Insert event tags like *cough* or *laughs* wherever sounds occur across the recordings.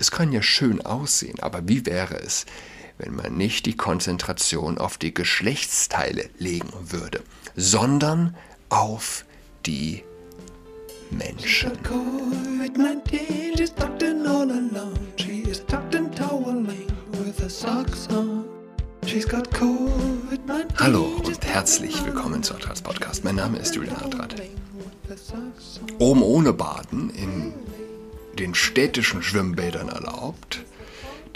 Es kann ja schön aussehen, aber wie wäre es, wenn man nicht die Konzentration auf die Geschlechtsteile legen würde, sondern auf die Menschen. Hallo und herzlich willkommen zu Adrats Podcast. Mein Name ist Julian Adrat. Oben ohne Baden in den städtischen Schwimmbädern erlaubt.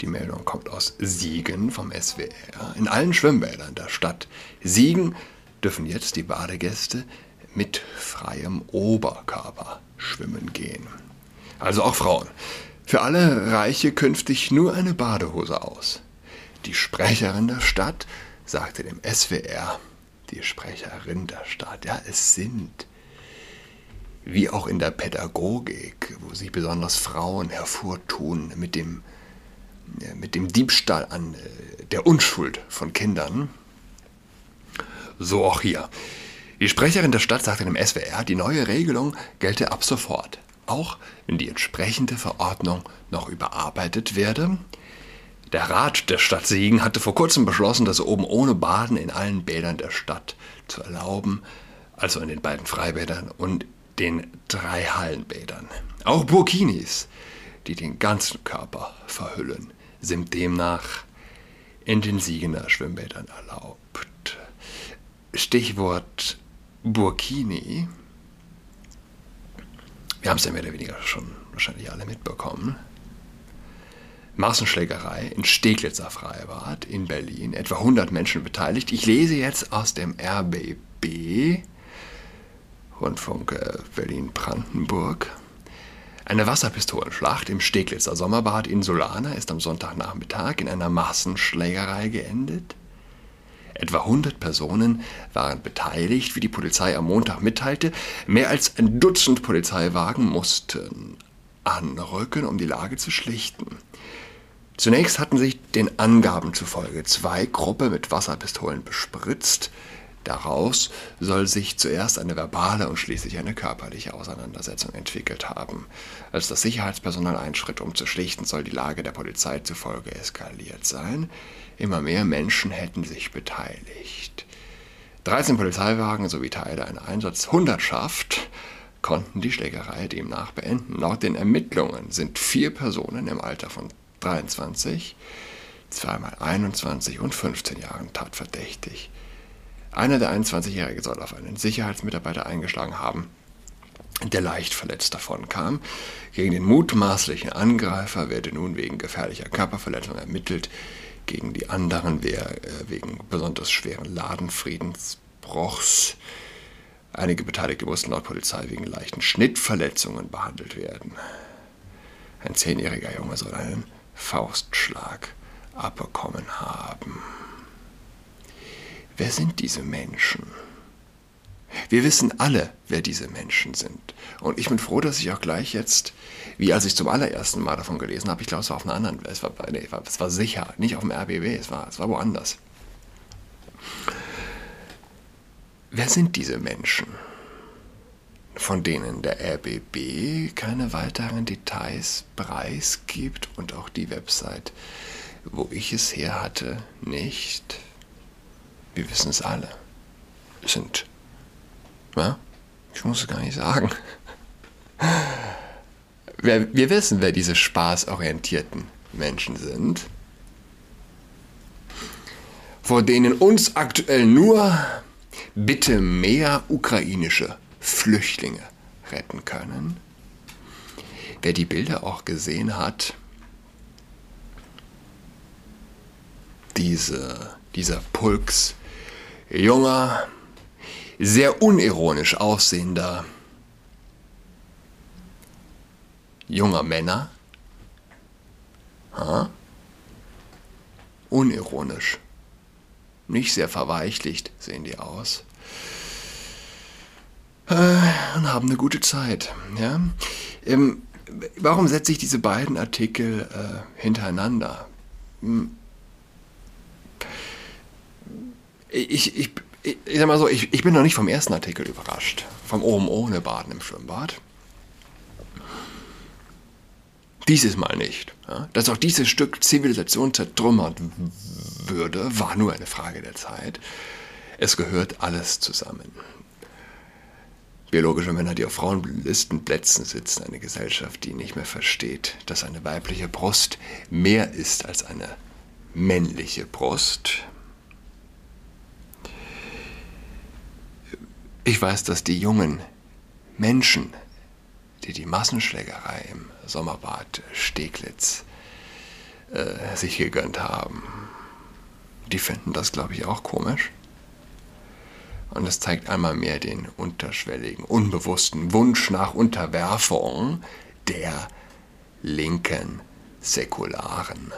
Die Meldung kommt aus Siegen vom SWR. In allen Schwimmbädern der Stadt Siegen dürfen jetzt die Badegäste mit freiem Oberkörper schwimmen gehen. Also auch Frauen. Für alle Reiche künftig nur eine Badehose aus. Die Sprecherin der Stadt sagte dem SWR, die Sprecherin der Stadt, ja, es sind, wie auch in der Pädagogik, wo sich besonders Frauen hervortun mit dem, mit dem Diebstahl an äh, der Unschuld von Kindern, so auch hier. Die Sprecherin der Stadt sagte dem SWR, die neue Regelung gelte ab sofort, auch wenn die entsprechende Verordnung noch überarbeitet werde. Der Rat der Stadt Siegen hatte vor kurzem beschlossen, das oben ohne Baden in allen Bädern der Stadt zu erlauben, also in den beiden Freibädern und den drei Hallenbädern. Auch Burkinis, die den ganzen Körper verhüllen, sind demnach in den Siegener Schwimmbädern erlaubt. Stichwort Burkini. Wir haben es ja mehr oder weniger schon wahrscheinlich alle mitbekommen. Massenschlägerei in Steglitzer Freibad in Berlin. Etwa 100 Menschen beteiligt. Ich lese jetzt aus dem RBB, Rundfunk äh, Berlin-Brandenburg. Eine Wasserpistolenschlacht im Steglitzer Sommerbad in Solana ist am Sonntagnachmittag in einer Massenschlägerei geendet. Etwa 100 Personen waren beteiligt, wie die Polizei am Montag mitteilte. Mehr als ein Dutzend Polizeiwagen mussten anrücken, um die Lage zu schlichten. Zunächst hatten sich den Angaben zufolge zwei Gruppen mit Wasserpistolen bespritzt. Daraus soll sich zuerst eine verbale und schließlich eine körperliche Auseinandersetzung entwickelt haben. Als das Sicherheitspersonal einschritt, um zu schlichten, soll die Lage der Polizei zufolge eskaliert sein. Immer mehr Menschen hätten sich beteiligt. 13 Polizeiwagen sowie Teile einer Einsatzhundertschaft konnten die Schlägerei demnach beenden. Laut den Ermittlungen sind vier Personen im Alter von 23, zweimal 21 und 15 Jahren tatverdächtig. Einer der 21-Jährige soll auf einen Sicherheitsmitarbeiter eingeschlagen haben, der leicht verletzt davon kam. Gegen den mutmaßlichen Angreifer werde nun wegen gefährlicher Körperverletzung ermittelt, gegen die anderen äh, wegen besonders schweren Ladenfriedensbruchs. Einige Beteiligte mussten laut Polizei wegen leichten Schnittverletzungen behandelt werden. Ein zehnjähriger Junge soll einen Faustschlag abbekommen haben. Wer sind diese Menschen? Wir wissen alle, wer diese Menschen sind. Und ich bin froh, dass ich auch gleich jetzt, wie als ich zum allerersten Mal davon gelesen habe, ich glaube, es war auf einer anderen, es war, nee, es war sicher, nicht auf dem RBB, es war, es war woanders. Wer sind diese Menschen, von denen der RBB keine weiteren Details preisgibt und auch die Website, wo ich es her hatte, nicht? Wir wissen es alle. Sind, ja, ich muss es gar nicht sagen. Wir, wir wissen, wer diese spaßorientierten Menschen sind, vor denen uns aktuell nur bitte mehr ukrainische Flüchtlinge retten können. Wer die Bilder auch gesehen hat, diese, dieser Pulks junger, sehr unironisch aussehender junger Männer. Ha? Unironisch. Nicht sehr verweichlicht sehen die aus. Äh, und haben eine gute Zeit. Ja? Ähm, warum setze ich diese beiden Artikel äh, hintereinander? Hm ich, ich, ich, ich sag mal so, ich, ich bin noch nicht vom ersten Artikel überrascht. Vom oben ohne Baden im Schwimmbad. Dieses Mal nicht. Ja? Dass auch dieses Stück Zivilisation zertrümmert würde, war nur eine Frage der Zeit. Es gehört alles zusammen. Biologische Männer, die auf Frauenlistenplätzen sitzen, eine Gesellschaft, die nicht mehr versteht, dass eine weibliche Brust mehr ist als eine männliche Brust. Ich weiß, dass die jungen Menschen, die die Massenschlägerei im Sommerbad Steglitz äh, sich gegönnt haben, die finden das, glaube ich, auch komisch. Und es zeigt einmal mehr den unterschwelligen, unbewussten Wunsch nach Unterwerfung der linken, säkularen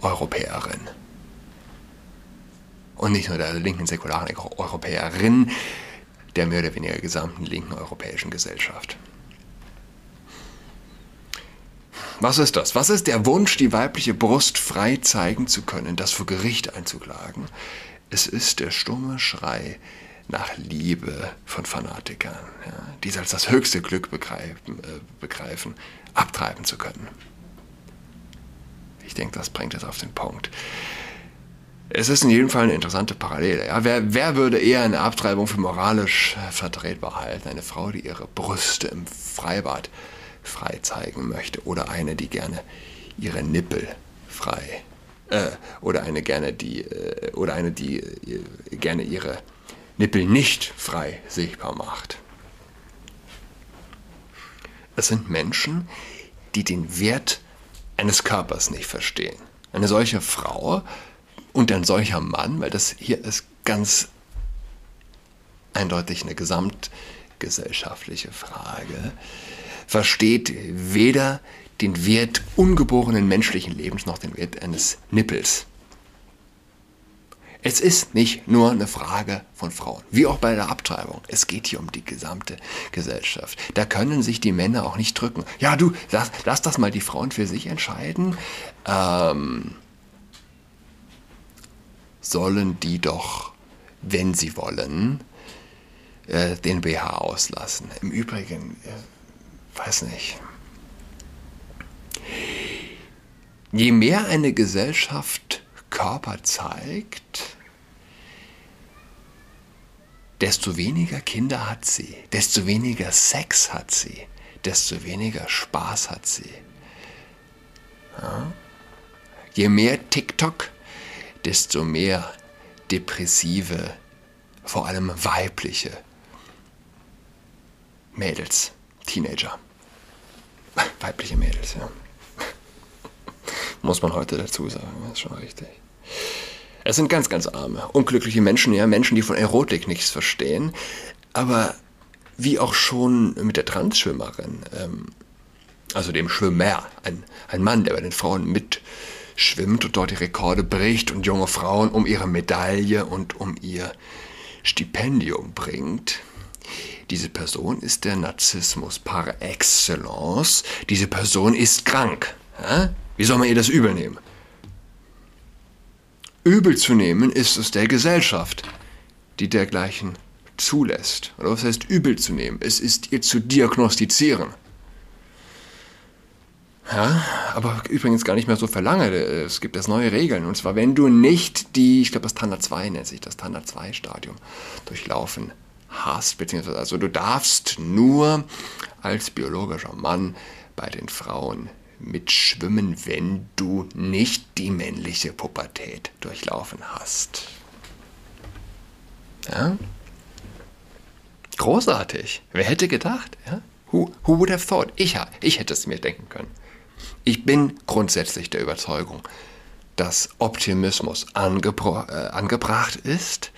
Europäerin. Und nicht nur der linken säkularen Europäerin, der mehr oder weniger gesamten linken europäischen Gesellschaft. Was ist das? Was ist der Wunsch, die weibliche Brust frei zeigen zu können, das vor Gericht einzuklagen? Es ist der stumme Schrei nach Liebe von Fanatikern, ja, die es als das höchste Glück begreifen, äh, begreifen, abtreiben zu können. Ich denke, das bringt es auf den Punkt. Es ist in jedem Fall eine interessante Parallele. Ja. Wer, wer, würde eher eine Abtreibung für moralisch vertretbar halten? Eine Frau, die ihre Brüste im Freibad frei zeigen möchte oder eine, die gerne ihre Nippel frei äh, oder eine gerne die äh, oder eine, die äh, gerne ihre Nippel nicht frei sichtbar macht. Es sind Menschen, die den Wert eines Körpers nicht verstehen. Eine solche Frau und ein solcher Mann, weil das hier ist ganz eindeutig eine gesamtgesellschaftliche Frage, versteht weder den Wert ungeborenen menschlichen Lebens noch den Wert eines Nippels. Es ist nicht nur eine Frage von Frauen, wie auch bei der Abtreibung. Es geht hier um die gesamte Gesellschaft. Da können sich die Männer auch nicht drücken. Ja, du, lass, lass das mal die Frauen für sich entscheiden. Ähm, sollen die doch, wenn sie wollen, äh, den BH auslassen. Im Übrigen, äh, weiß nicht. Je mehr eine Gesellschaft Körper zeigt, desto weniger Kinder hat sie, desto weniger Sex hat sie, desto weniger Spaß hat sie. Ja? Je mehr TikTok, desto mehr depressive, vor allem weibliche Mädels, Teenager. Weibliche Mädels, ja. Muss man heute dazu sagen, ist schon richtig. Es sind ganz, ganz arme, unglückliche Menschen, ja, Menschen, die von Erotik nichts verstehen. Aber wie auch schon mit der Transschwimmerin, ähm, also dem Schwimmer, ein, ein Mann, der bei den Frauen mitschwimmt und dort die Rekorde bricht und junge Frauen um ihre Medaille und um ihr Stipendium bringt. Diese Person ist der Narzissmus par excellence. Diese Person ist krank. Ja? Wie soll man ihr das übel nehmen? Übel zu nehmen ist es der Gesellschaft, die dergleichen zulässt. Oder was heißt übel zu nehmen? Es ist ihr zu diagnostizieren. Ja, aber übrigens gar nicht mehr so verlange. Es gibt jetzt neue Regeln. Und zwar, wenn du nicht die, ich glaube, das Standard 2 nennt sich das Standard 2 Stadium durchlaufen hast, beziehungsweise also du darfst nur als biologischer Mann bei den Frauen mitschwimmen, wenn du nicht die männliche Pubertät durchlaufen hast. Ja? Großartig. Wer hätte gedacht? Ja? Who, who would have thought? Ich, ich hätte es mir denken können. Ich bin grundsätzlich der Überzeugung, dass Optimismus äh, angebracht ist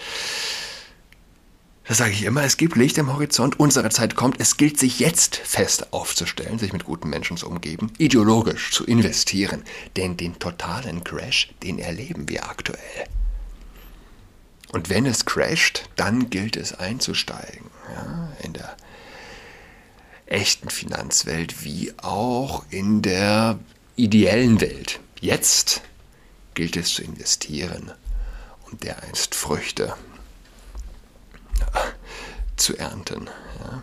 das sage ich immer, es gibt Licht am Horizont, unsere Zeit kommt, es gilt sich jetzt fest aufzustellen, sich mit guten Menschen zu umgeben, ideologisch zu investieren, denn den totalen Crash, den erleben wir aktuell. Und wenn es crasht, dann gilt es einzusteigen. Ja, in der echten Finanzwelt wie auch in der ideellen Welt. Jetzt gilt es zu investieren und dereinst Früchte zu ernten. Ja.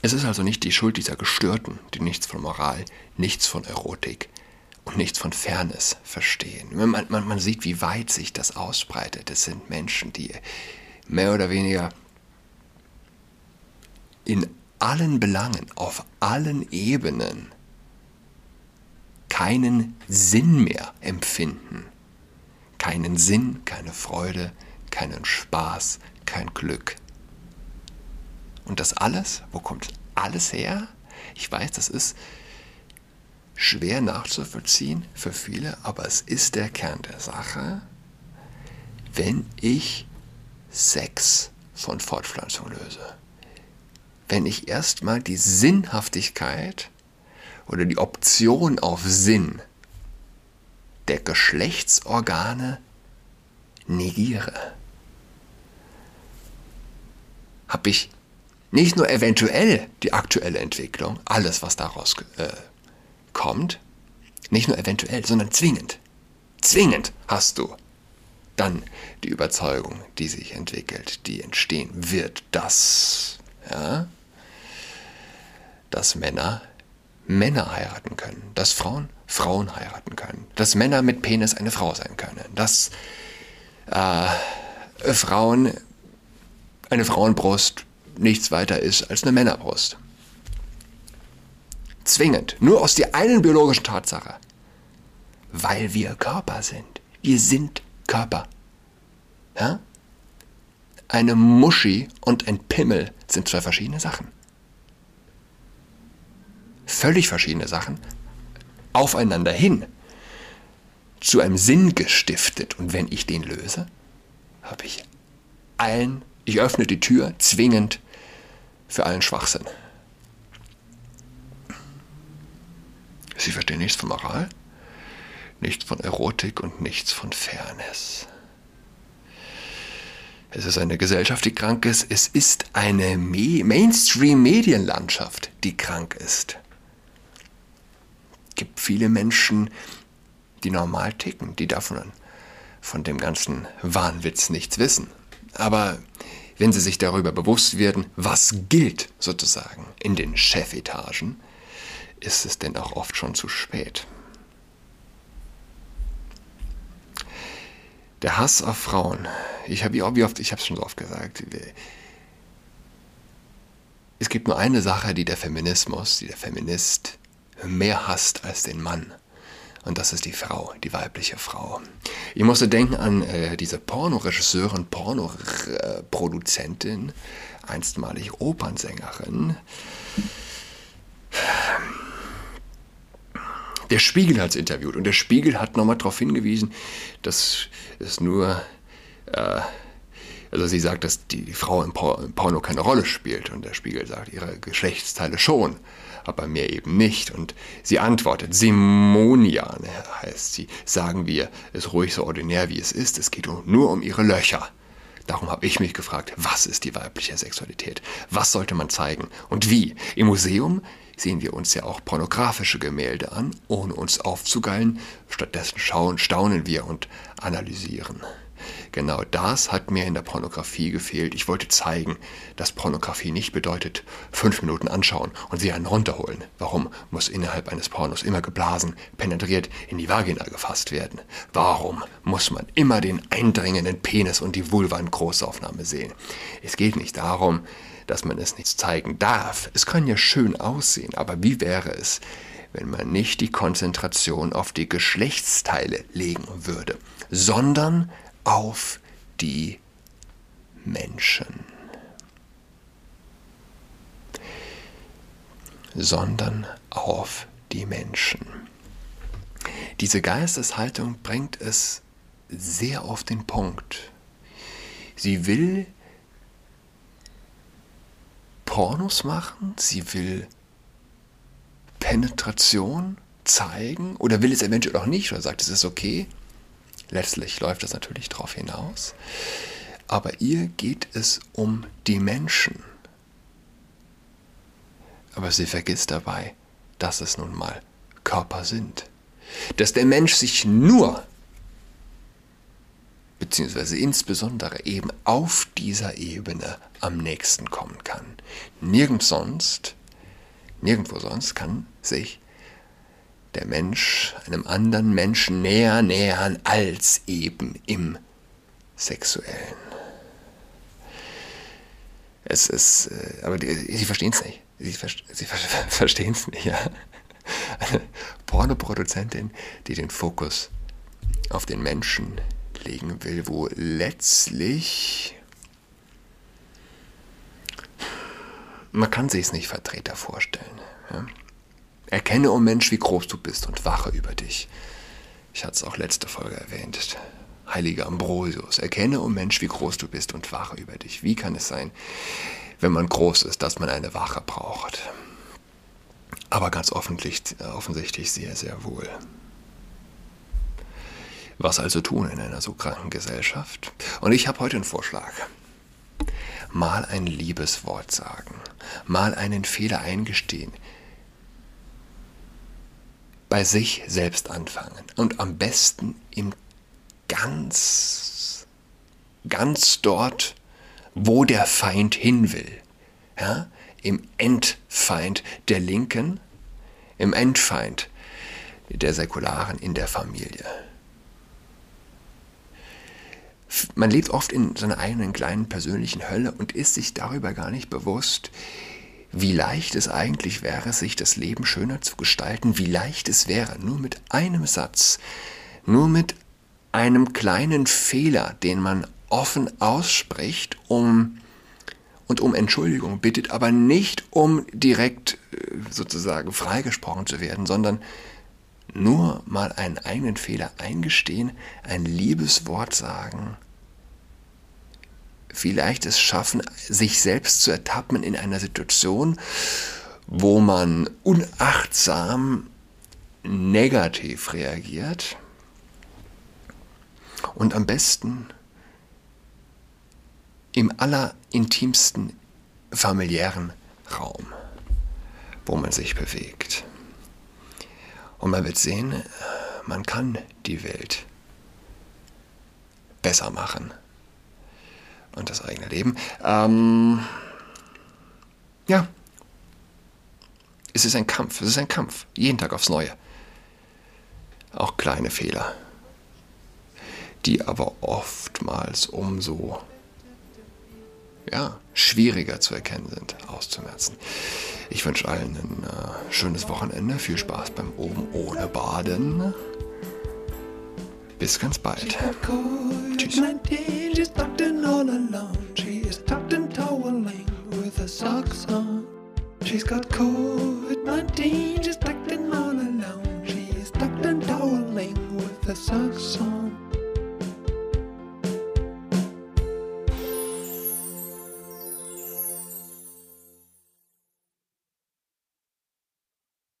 Es ist also nicht die Schuld dieser Gestörten, die nichts von Moral, nichts von Erotik und nichts von Fairness verstehen. Man, man, man sieht, wie weit sich das ausbreitet. Es sind Menschen, die mehr oder weniger in allen Belangen, auf allen Ebenen keinen Sinn mehr empfinden. Keinen Sinn, keine Freude, keinen Spaß, kein Glück. Und das alles, wo kommt alles her? Ich weiß, das ist schwer nachzuvollziehen für viele, aber es ist der Kern der Sache, wenn ich Sex von Fortpflanzung löse. Wenn ich erstmal die Sinnhaftigkeit oder die Option auf Sinn der Geschlechtsorgane negiere, habe ich nicht nur eventuell die aktuelle Entwicklung, alles, was daraus äh, kommt, nicht nur eventuell, sondern zwingend. Zwingend hast du dann die Überzeugung, die sich entwickelt, die entstehen wird, dass, ja, dass Männer Männer heiraten können, dass Frauen Frauen heiraten können, dass Männer mit Penis eine Frau sein können, dass äh, Frauen eine Frauenbrust nichts weiter ist als eine Männerbrust. Zwingend, nur aus der einen biologischen Tatsache, weil wir Körper sind. Wir sind Körper. Ja? Eine Muschi und ein Pimmel sind zwei verschiedene Sachen. Völlig verschiedene Sachen, aufeinander hin, zu einem Sinn gestiftet. Und wenn ich den löse, habe ich allen, ich öffne die Tür zwingend für allen Schwachsinn. Sie verstehen nichts von Moral, nichts von Erotik und nichts von Fairness. Es ist eine Gesellschaft, die krank ist. Es ist eine Mainstream-Medienlandschaft, die krank ist. Viele Menschen, die normal ticken, die davon von dem ganzen Wahnwitz nichts wissen. Aber wenn sie sich darüber bewusst werden, was gilt sozusagen in den Chefetagen, ist es denn auch oft schon zu spät. Der Hass auf Frauen. Ich habe wie oft, ich habe es schon so oft gesagt. Es gibt nur eine Sache, die der Feminismus, die der Feminist mehr hasst als den Mann. Und das ist die Frau, die weibliche Frau. Ich musste denken an äh, diese Pornoregisseurin, Pornoproduzentin, einstmalig Opernsängerin. Der Spiegel hat es interviewt und der Spiegel hat nochmal darauf hingewiesen, dass es nur, äh, also sie sagt, dass die Frau im, Por im Porno keine Rolle spielt und der Spiegel sagt, ihre Geschlechtsteile schon aber mir eben nicht. Und sie antwortet, Simonia heißt sie, sagen wir es ruhig so ordinär wie es ist, es geht nur um ihre Löcher. Darum habe ich mich gefragt, was ist die weibliche Sexualität? Was sollte man zeigen und wie? Im Museum sehen wir uns ja auch pornografische Gemälde an, ohne uns aufzugeilen. Stattdessen schauen, staunen wir und analysieren. Genau das hat mir in der Pornografie gefehlt. Ich wollte zeigen, dass Pornografie nicht bedeutet, fünf Minuten anschauen und sie einen runterholen. Warum muss innerhalb eines Pornos immer geblasen, penetriert in die Vagina gefasst werden? Warum muss man immer den eindringenden Penis und die Vulva in Großaufnahme sehen? Es geht nicht darum, dass man es nicht zeigen darf. Es kann ja schön aussehen, aber wie wäre es, wenn man nicht die Konzentration auf die Geschlechtsteile legen würde, sondern auf die Menschen, sondern auf die Menschen. Diese Geisteshaltung bringt es sehr auf den Punkt. Sie will Pornos machen, sie will Penetration zeigen oder will es eventuell auch nicht oder sagt, es ist okay. Letztlich läuft das natürlich darauf hinaus. Aber ihr geht es um die Menschen. Aber sie vergisst dabei, dass es nun mal Körper sind. Dass der Mensch sich nur beziehungsweise insbesondere eben auf dieser Ebene am nächsten kommen kann. Nirgends sonst, nirgendwo sonst kann sich der Mensch einem anderen Menschen näher nähern als eben im Sexuellen. Es ist, äh, aber die, sie verstehen es nicht. Sie, sie *laughs* verstehen es nicht, ja. Eine Pornoproduzentin, die den Fokus auf den Menschen legen will, wo letztlich man kann sich es nicht Vertreter vorstellen. Ja? Erkenne, o oh Mensch, wie groß du bist und wache über dich. Ich hatte es auch letzte Folge erwähnt. Heiliger Ambrosius, erkenne, o oh Mensch, wie groß du bist und wache über dich. Wie kann es sein, wenn man groß ist, dass man eine Wache braucht? Aber ganz offensichtlich sehr, sehr wohl. Was also tun in einer so kranken Gesellschaft? Und ich habe heute einen Vorschlag. Mal ein liebes Wort sagen, mal einen Fehler eingestehen, bei sich selbst anfangen und am besten im ganz, ganz dort, wo der Feind hin will. Ja? Im Endfeind der Linken, im Endfeind der Säkularen in der Familie man lebt oft in seiner eigenen kleinen persönlichen Hölle und ist sich darüber gar nicht bewusst, wie leicht es eigentlich wäre, sich das Leben schöner zu gestalten, wie leicht es wäre, nur mit einem Satz, nur mit einem kleinen Fehler, den man offen ausspricht, um und um Entschuldigung bittet, aber nicht um direkt äh, sozusagen freigesprochen zu werden, sondern nur mal einen eigenen Fehler eingestehen, ein liebes Wort sagen, vielleicht es schaffen, sich selbst zu ertappen in einer Situation, wo man unachtsam negativ reagiert und am besten im allerintimsten familiären Raum, wo man sich bewegt. Und man wird sehen, man kann die Welt besser machen und das eigene Leben. Ähm, ja, es ist ein Kampf, es ist ein Kampf, jeden Tag aufs Neue. Auch kleine Fehler, die aber oftmals umso ja, schwieriger zu erkennen sind, auszumerzen. Ich wünsche allen ein äh, schönes Wochenende, viel Spaß beim Oben ohne Baden. Bis ganz bald. Tschüss. all alone. She is tucked and toweling with her socks on. She's got COVID 19. She's tucked and all alone. She is tucked and toweling with her socks on.